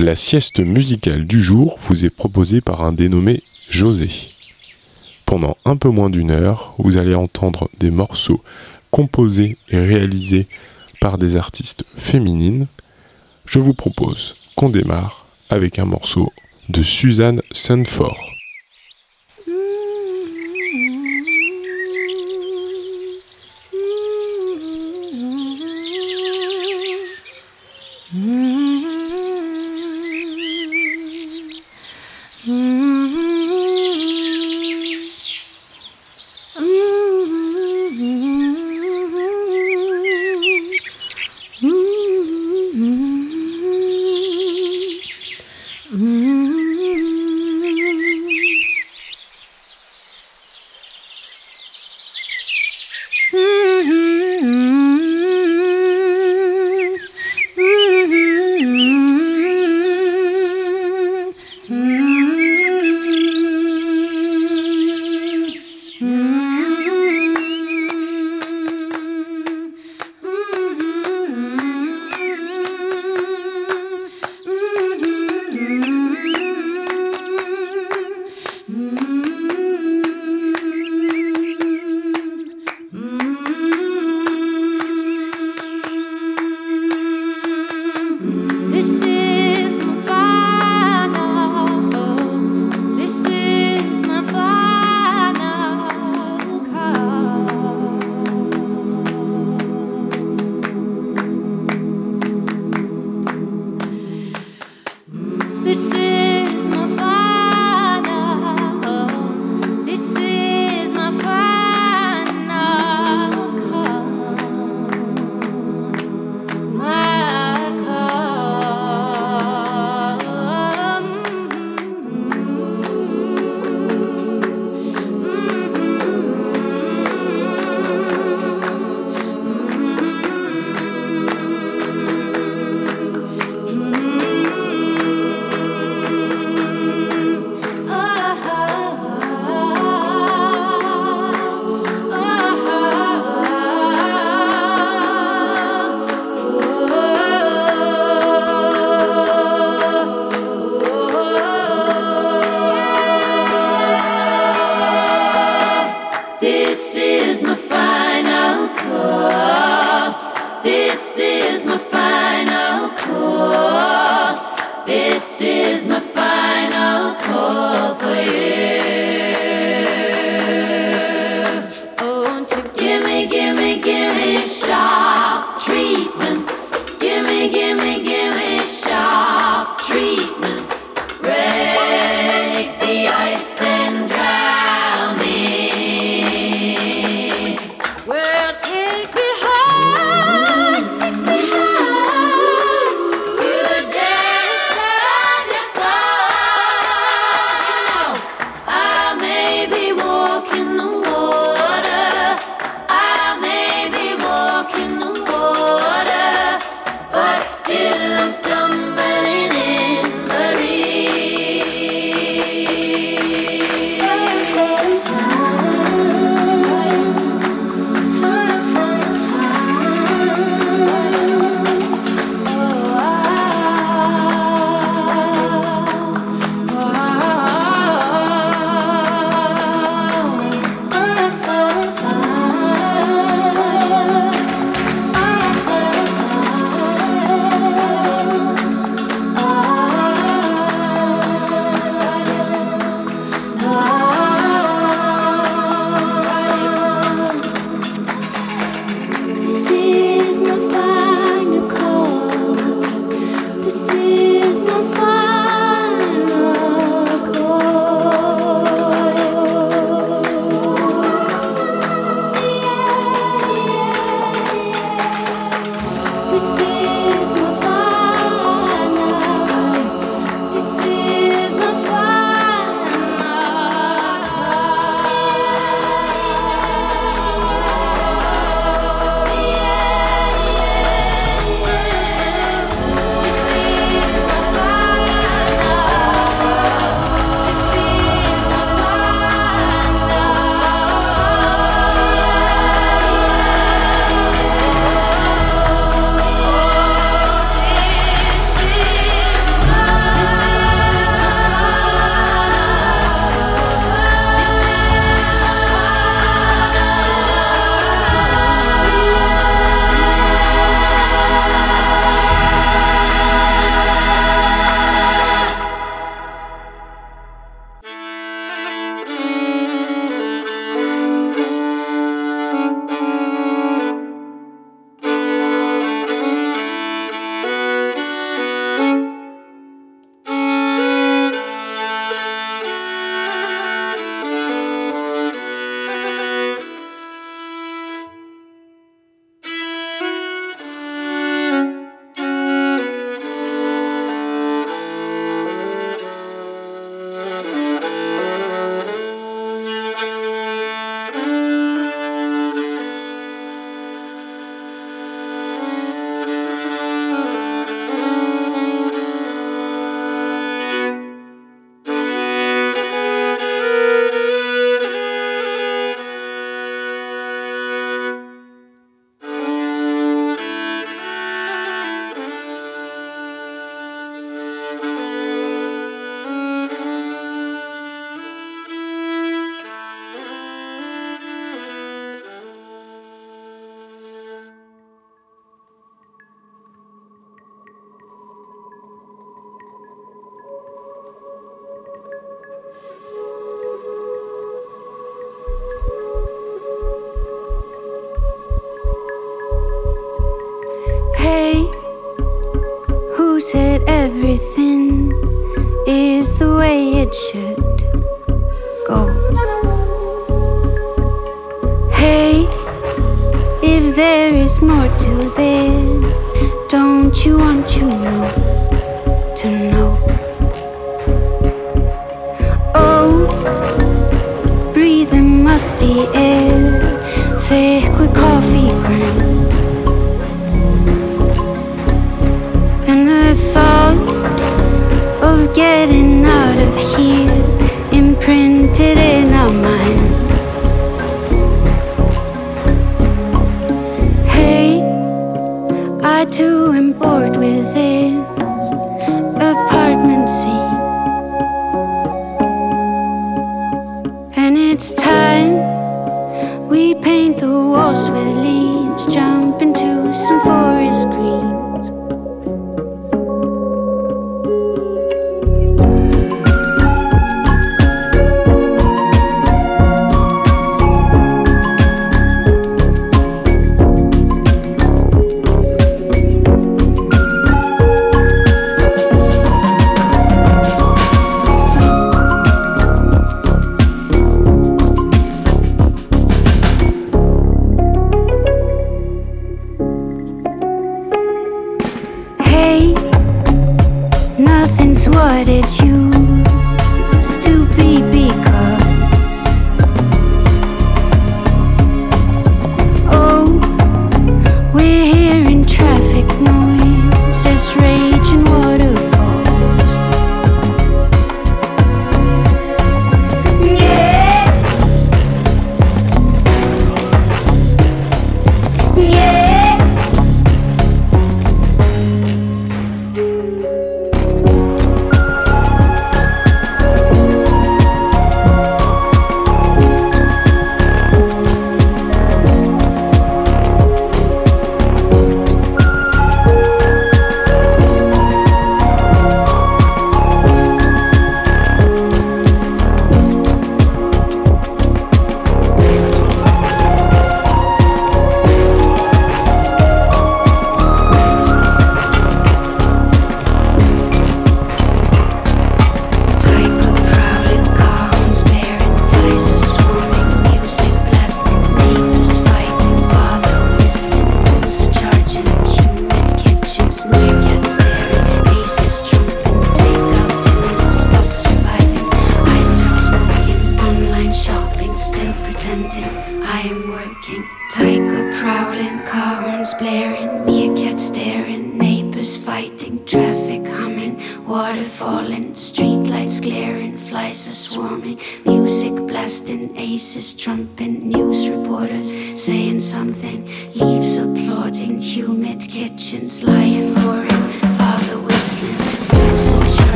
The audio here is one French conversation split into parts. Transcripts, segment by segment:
La sieste musicale du jour vous est proposée par un dénommé José. Pendant un peu moins d'une heure, vous allez entendre des morceaux composés et réalisés par des artistes féminines. Je vous propose qu'on démarre avec un morceau de Suzanne Sunford. this is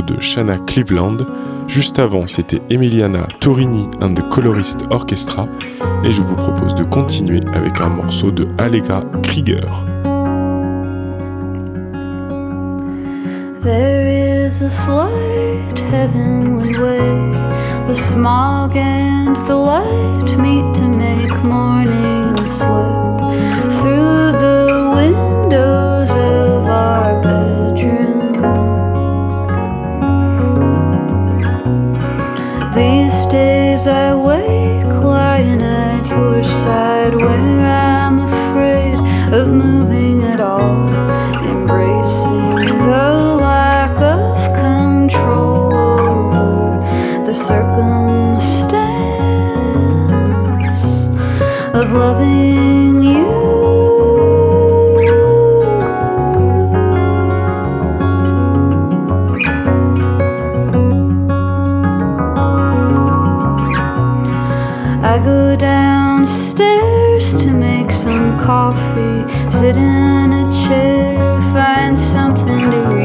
de Shanna Cleveland. Juste avant, c'était Emiliana Torini and the Colorist Orchestra. Et je vous propose de continuer avec un morceau de Allegra Krieger. as I wake lying at your side where I'm afraid of moving at all embracing the lack of control over the circumstance of loving I go downstairs to make some coffee, sit in a chair, find something to read.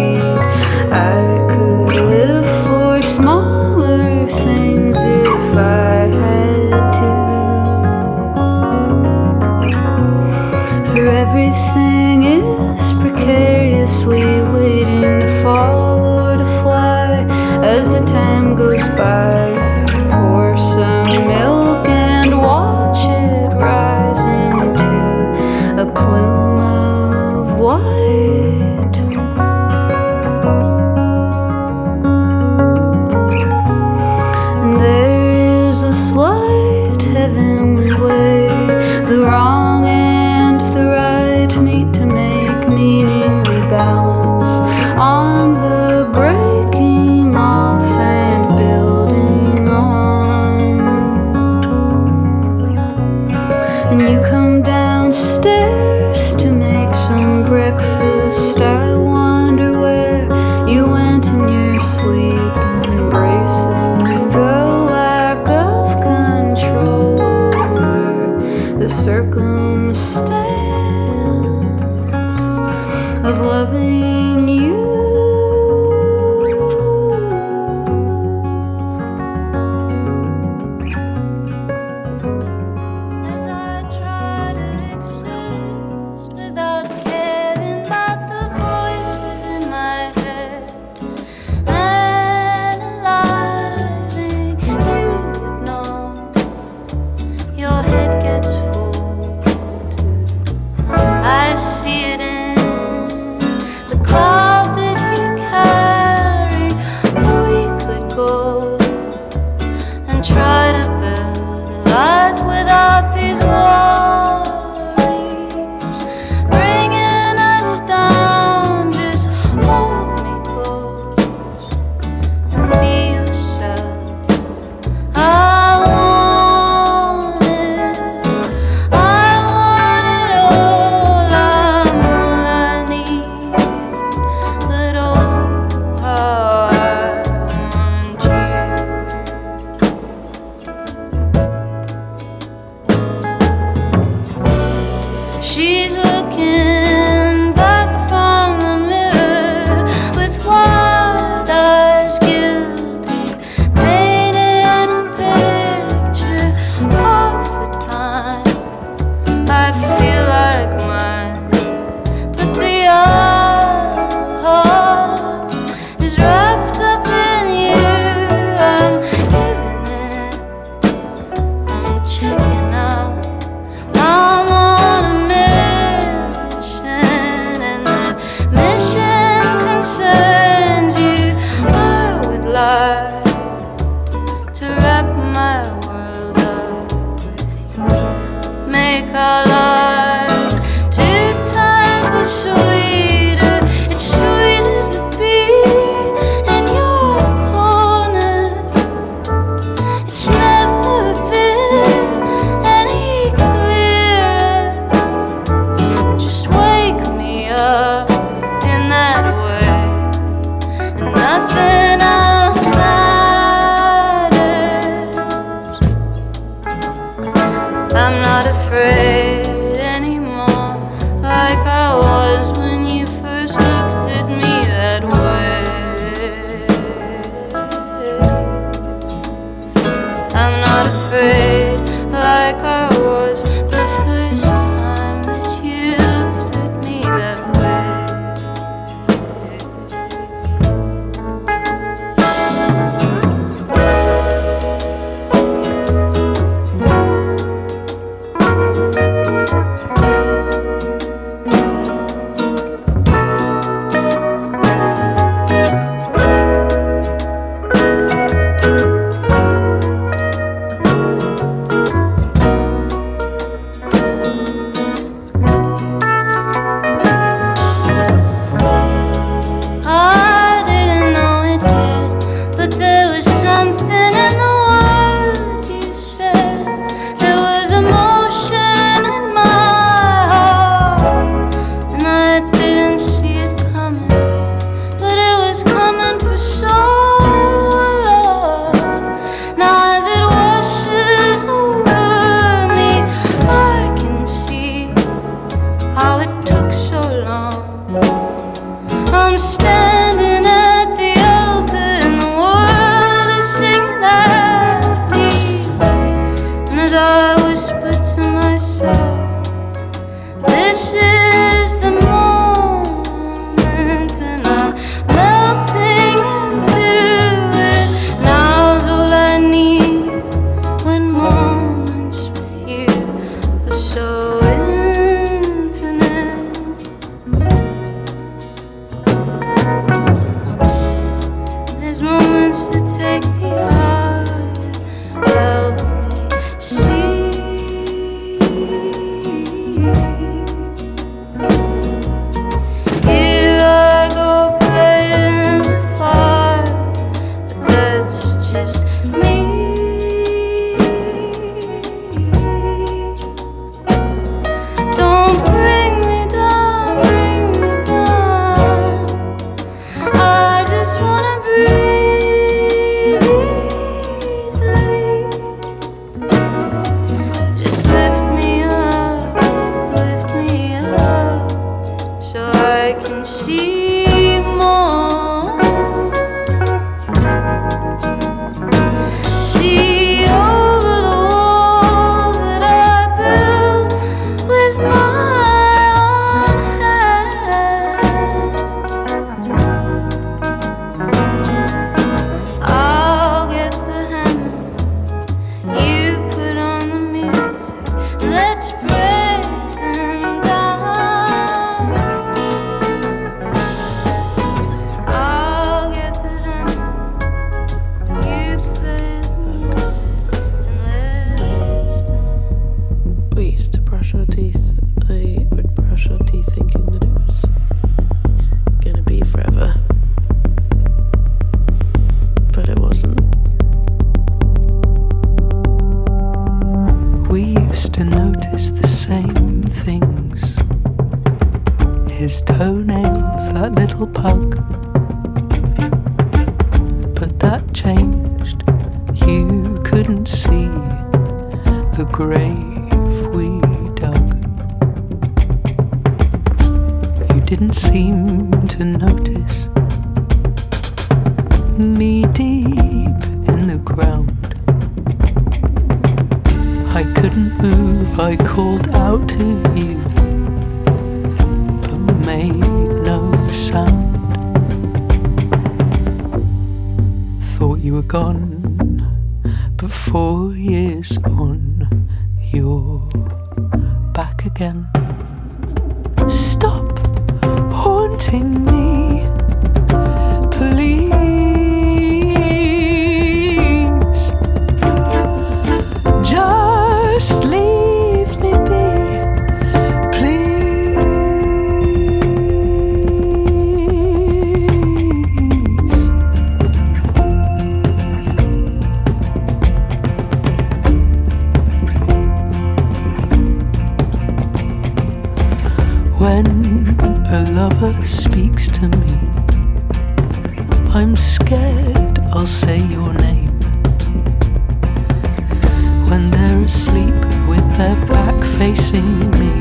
their back facing me.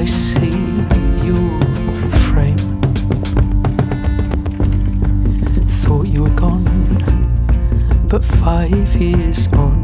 I see your frame. Thought you were gone, but five years on.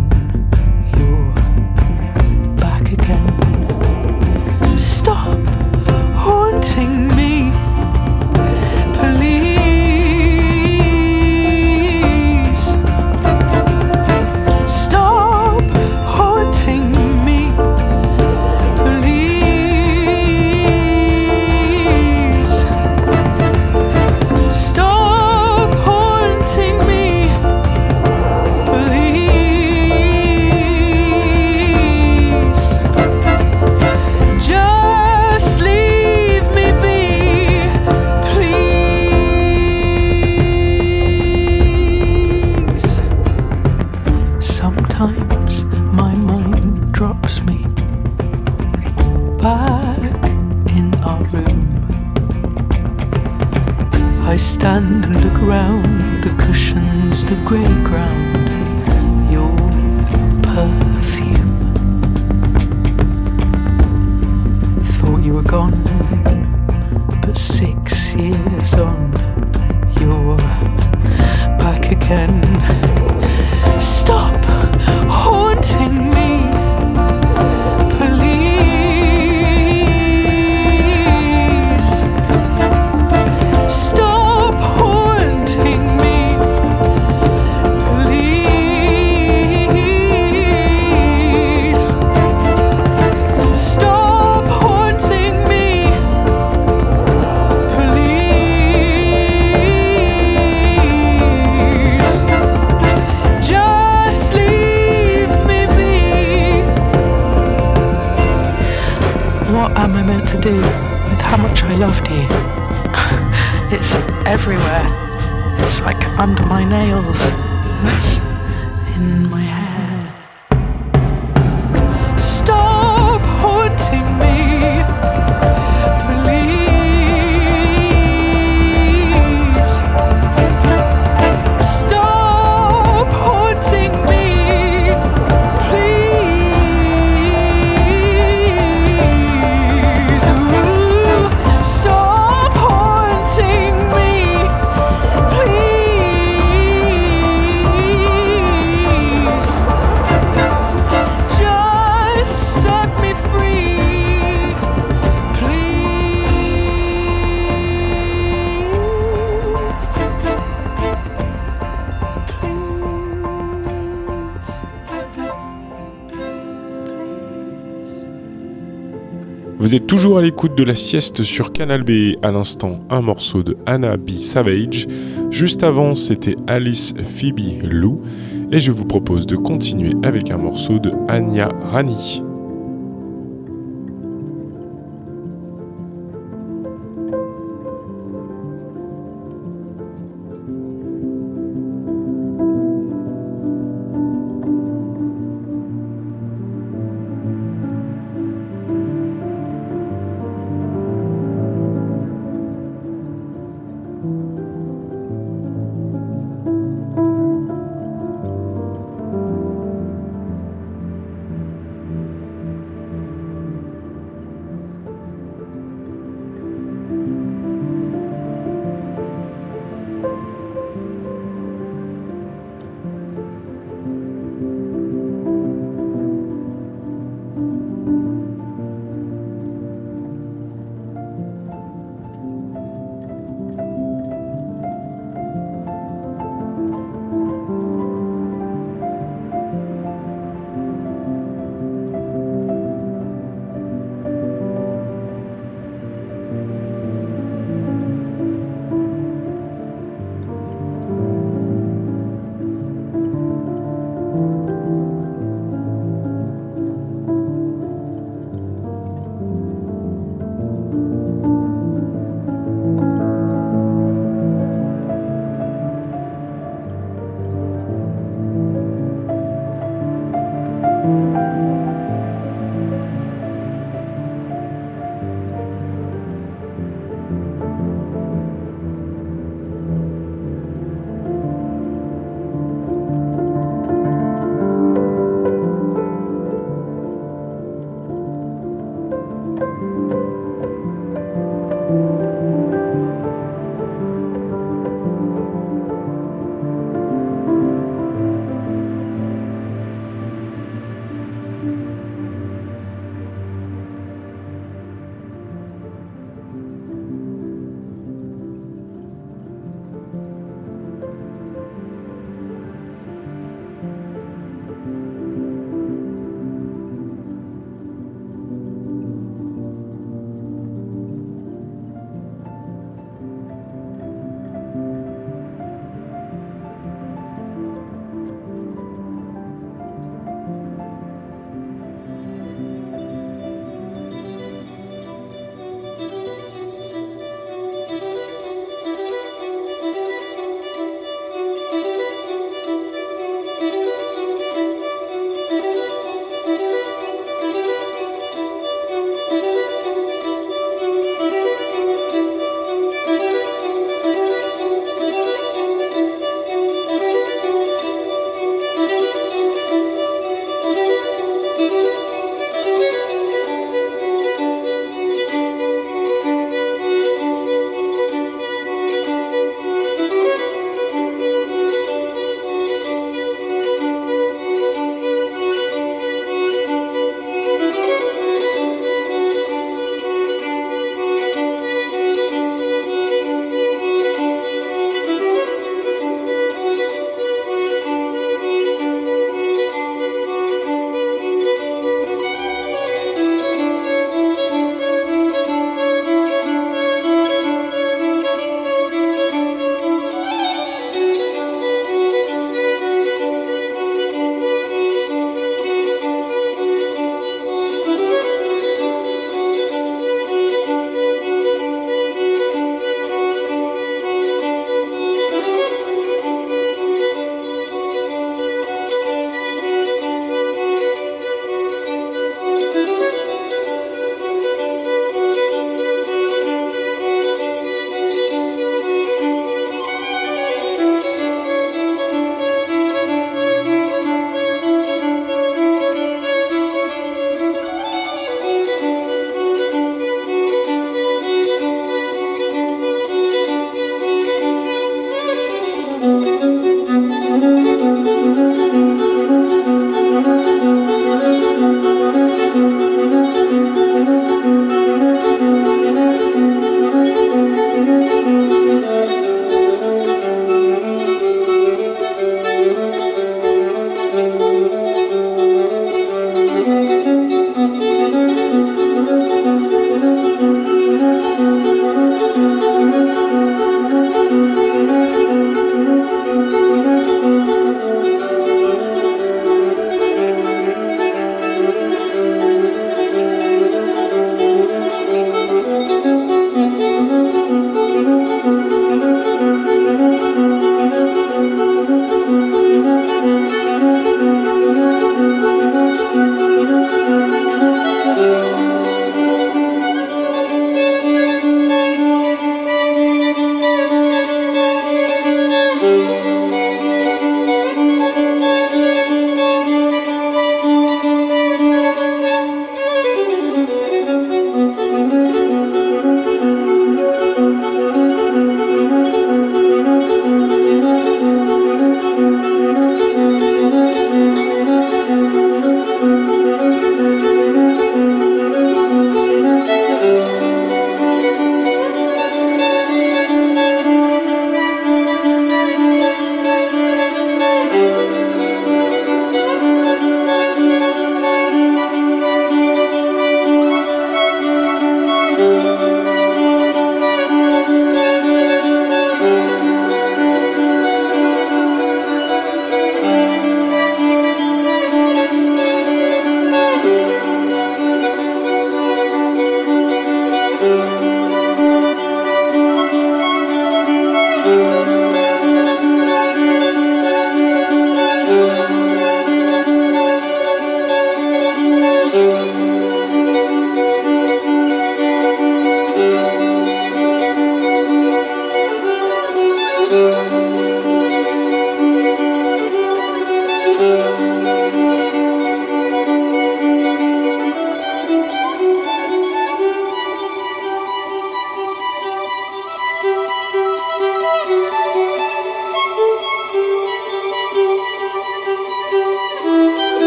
Vous toujours à l'écoute de la sieste sur Canal B. À l'instant, un morceau de Anna B. Savage. Juste avant, c'était Alice Phoebe Lou. Et je vous propose de continuer avec un morceau de Anya Rani.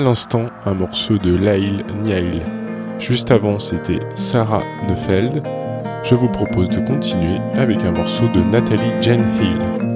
l'instant un morceau de Laïl Niail. Juste avant, c'était Sarah Neufeld. Je vous propose de continuer avec un morceau de Nathalie Jen Hill.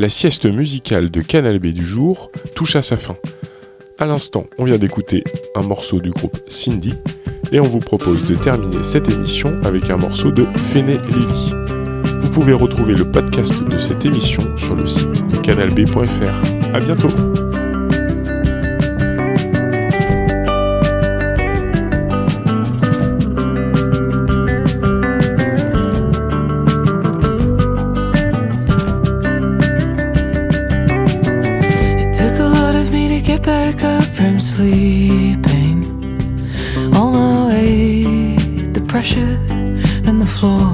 la sieste musicale de Canal B du jour touche à sa fin. À l'instant, on vient d'écouter un morceau du groupe Cindy et on vous propose de terminer cette émission avec un morceau de Fene Lily. Vous pouvez retrouver le podcast de cette émission sur le site canalb.fr. A bientôt. pressure and the floor.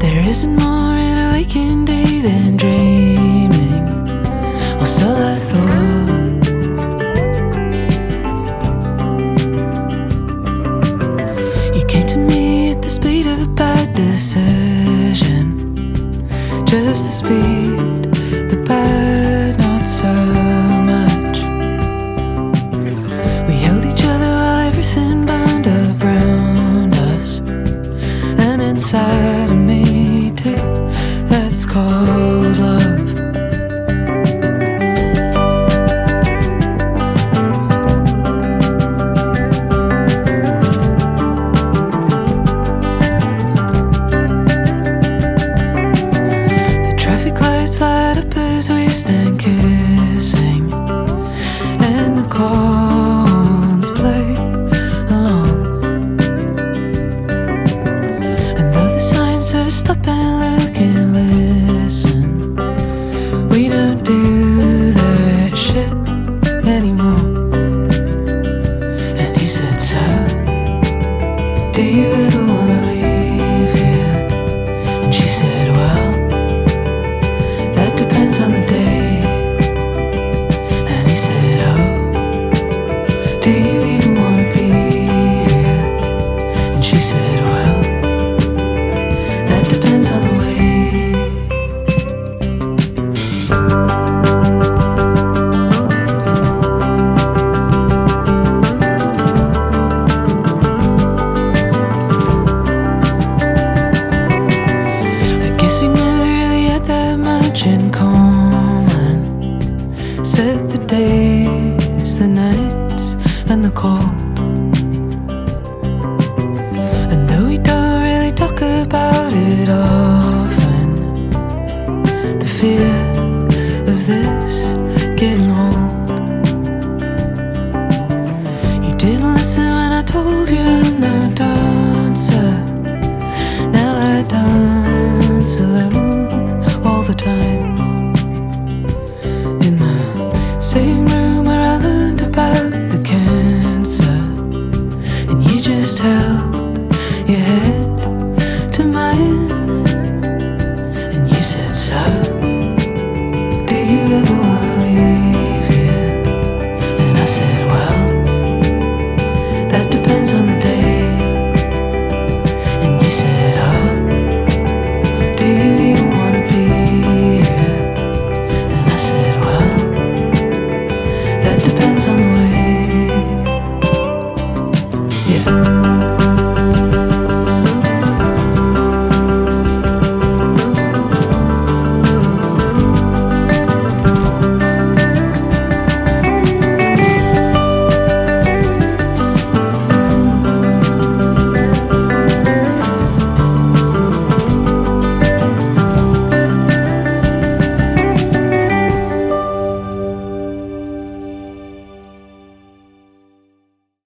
There isn't more in a waking day than dreaming, or so I thought. You came to me at the speed of a bad decision, just the speed.